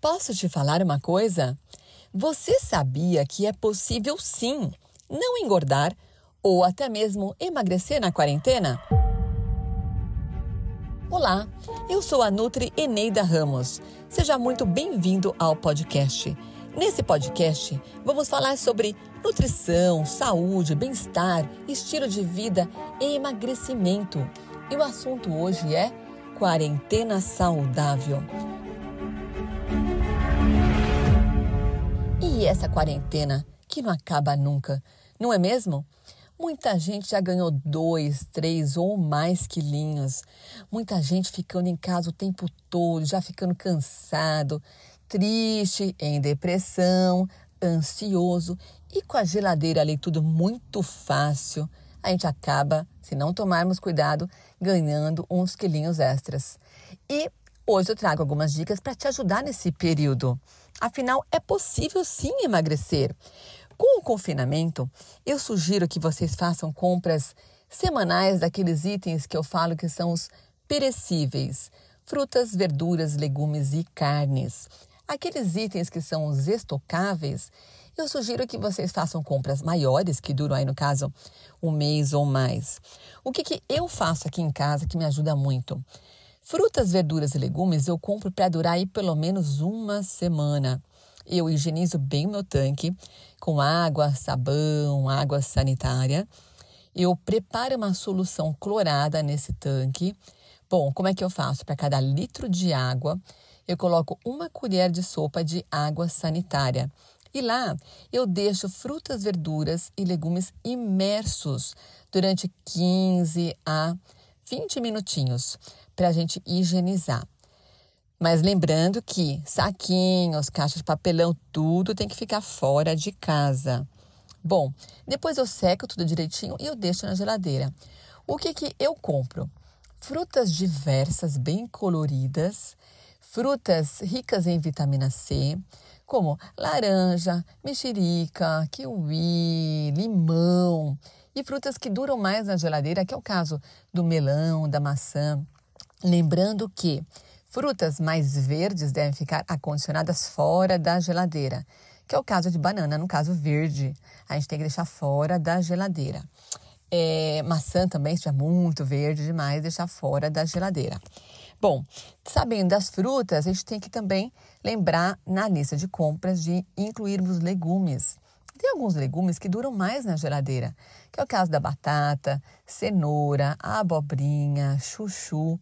Posso te falar uma coisa? Você sabia que é possível sim não engordar ou até mesmo emagrecer na quarentena? Olá, eu sou a Nutri Eneida Ramos. Seja muito bem-vindo ao podcast. Nesse podcast, vamos falar sobre nutrição, saúde, bem-estar, estilo de vida e emagrecimento. E o assunto hoje é quarentena saudável. E essa quarentena que não acaba nunca, não é mesmo? Muita gente já ganhou dois, três ou mais quilinhos. Muita gente ficando em casa o tempo todo, já ficando cansado, triste, em depressão, ansioso e com a geladeira ali tudo muito fácil. A gente acaba, se não tomarmos cuidado, ganhando uns quilinhos extras. E hoje eu trago algumas dicas para te ajudar nesse período. Afinal, é possível sim emagrecer. Com o confinamento, eu sugiro que vocês façam compras semanais daqueles itens que eu falo que são os perecíveis: frutas, verduras, legumes e carnes. Aqueles itens que são os estocáveis, eu sugiro que vocês façam compras maiores, que duram aí no caso um mês ou mais. O que, que eu faço aqui em casa que me ajuda muito? Frutas, verduras e legumes eu compro para durar aí pelo menos uma semana. Eu higienizo bem o meu tanque com água, sabão, água sanitária. Eu preparo uma solução clorada nesse tanque. Bom, como é que eu faço? Para cada litro de água, eu coloco uma colher de sopa de água sanitária. E lá eu deixo frutas, verduras e legumes imersos durante 15 a 20 minutinhos para a gente higienizar. Mas lembrando que saquinhos, caixas de papelão, tudo tem que ficar fora de casa. Bom, depois eu seco tudo direitinho e eu deixo na geladeira. O que que eu compro? Frutas diversas, bem coloridas, frutas ricas em vitamina C, como laranja, mexerica, kiwi, limão e frutas que duram mais na geladeira, que é o caso do melão, da maçã. Lembrando que frutas mais verdes devem ficar acondicionadas fora da geladeira, que é o caso de banana, no caso verde, a gente tem que deixar fora da geladeira. É, maçã também, se estiver muito verde demais, deixar fora da geladeira. Bom, sabendo das frutas, a gente tem que também lembrar na lista de compras de incluirmos legumes. Tem alguns legumes que duram mais na geladeira, que é o caso da batata, cenoura, abobrinha, chuchu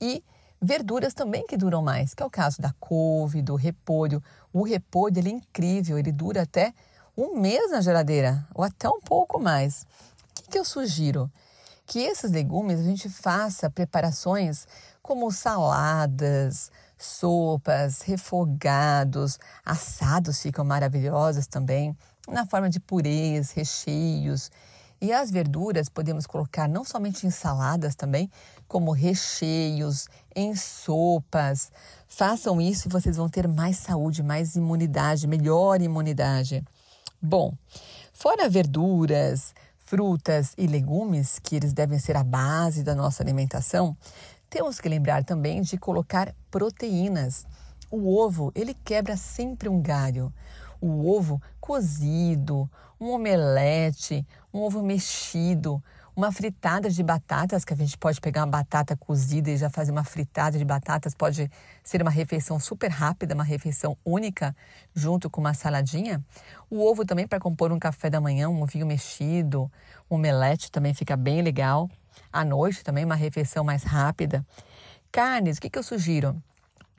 e verduras também que duram mais, que é o caso da couve, do repolho. O repolho ele é incrível, ele dura até um mês na geladeira, ou até um pouco mais. O que, que eu sugiro? Que esses legumes a gente faça preparações como saladas, sopas, refogados, assados ficam maravilhosos também, na forma de purês, recheios. E as verduras podemos colocar não somente em saladas também, como recheios, em sopas. Façam isso e vocês vão ter mais saúde, mais imunidade, melhor imunidade. Bom, fora verduras, frutas e legumes, que eles devem ser a base da nossa alimentação, temos que lembrar também de colocar proteínas. O ovo, ele quebra sempre um galho. O ovo cozido, um omelete, um ovo mexido, uma fritada de batatas, que a gente pode pegar uma batata cozida e já fazer uma fritada de batatas, pode ser uma refeição super rápida, uma refeição única, junto com uma saladinha. O ovo também para compor um café da manhã, um ovinho mexido, um omelete também fica bem legal. À noite também uma refeição mais rápida. Carnes, o que, que eu sugiro?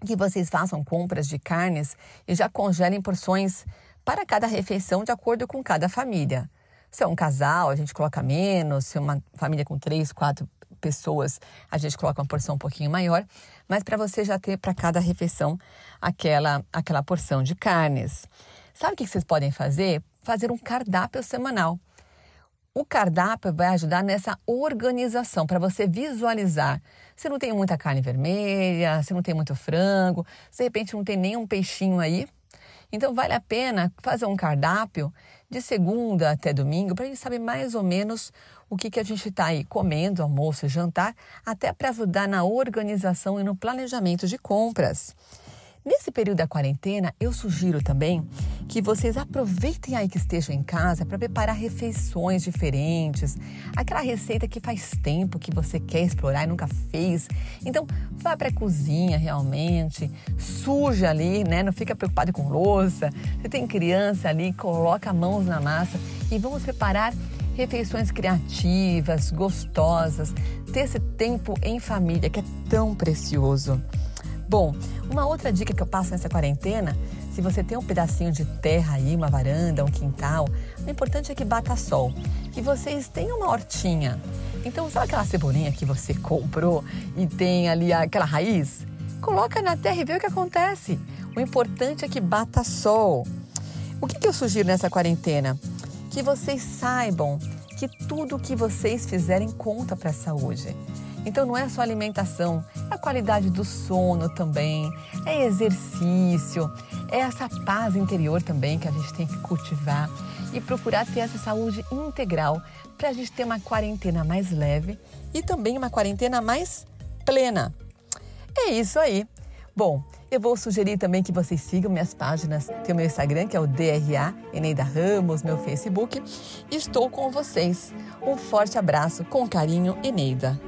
Que vocês façam compras de carnes e já congelem porções para cada refeição de acordo com cada família. Se é um casal, a gente coloca menos, se é uma família com três, quatro pessoas, a gente coloca uma porção um pouquinho maior, mas para você já ter para cada refeição aquela, aquela porção de carnes. Sabe o que vocês podem fazer? Fazer um cardápio semanal. O cardápio vai ajudar nessa organização, para você visualizar. Se não tem muita carne vermelha, se não tem muito frango, se de repente não tem nenhum peixinho aí. Então vale a pena fazer um cardápio de segunda até domingo para a gente saber mais ou menos o que, que a gente está aí comendo, almoço, jantar, até para ajudar na organização e no planejamento de compras. Nesse período da quarentena, eu sugiro também que vocês aproveitem aí que estejam em casa para preparar refeições diferentes, aquela receita que faz tempo que você quer explorar e nunca fez. Então, vá para a cozinha realmente, suja ali, né? Não fica preocupado com louça. Se tem criança ali, coloca mãos na massa e vamos preparar refeições criativas, gostosas, ter esse tempo em família que é tão precioso. Bom, uma outra dica que eu passo nessa quarentena, se você tem um pedacinho de terra aí, uma varanda, um quintal, o importante é que bata sol, que vocês tenham uma hortinha. Então, sabe aquela cebolinha que você comprou e tem ali aquela raiz? Coloca na terra e vê o que acontece. O importante é que bata sol. O que, que eu sugiro nessa quarentena? Que vocês saibam que tudo que vocês fizerem conta para a saúde. Então não é só alimentação, é a qualidade do sono também, é exercício, é essa paz interior também que a gente tem que cultivar e procurar ter essa saúde integral para a gente ter uma quarentena mais leve e também uma quarentena mais plena. É isso aí. Bom, eu vou sugerir também que vocês sigam minhas páginas. Tem o meu Instagram, que é o DRA Eneida Ramos, meu Facebook. Estou com vocês. Um forte abraço, com carinho, Eneida.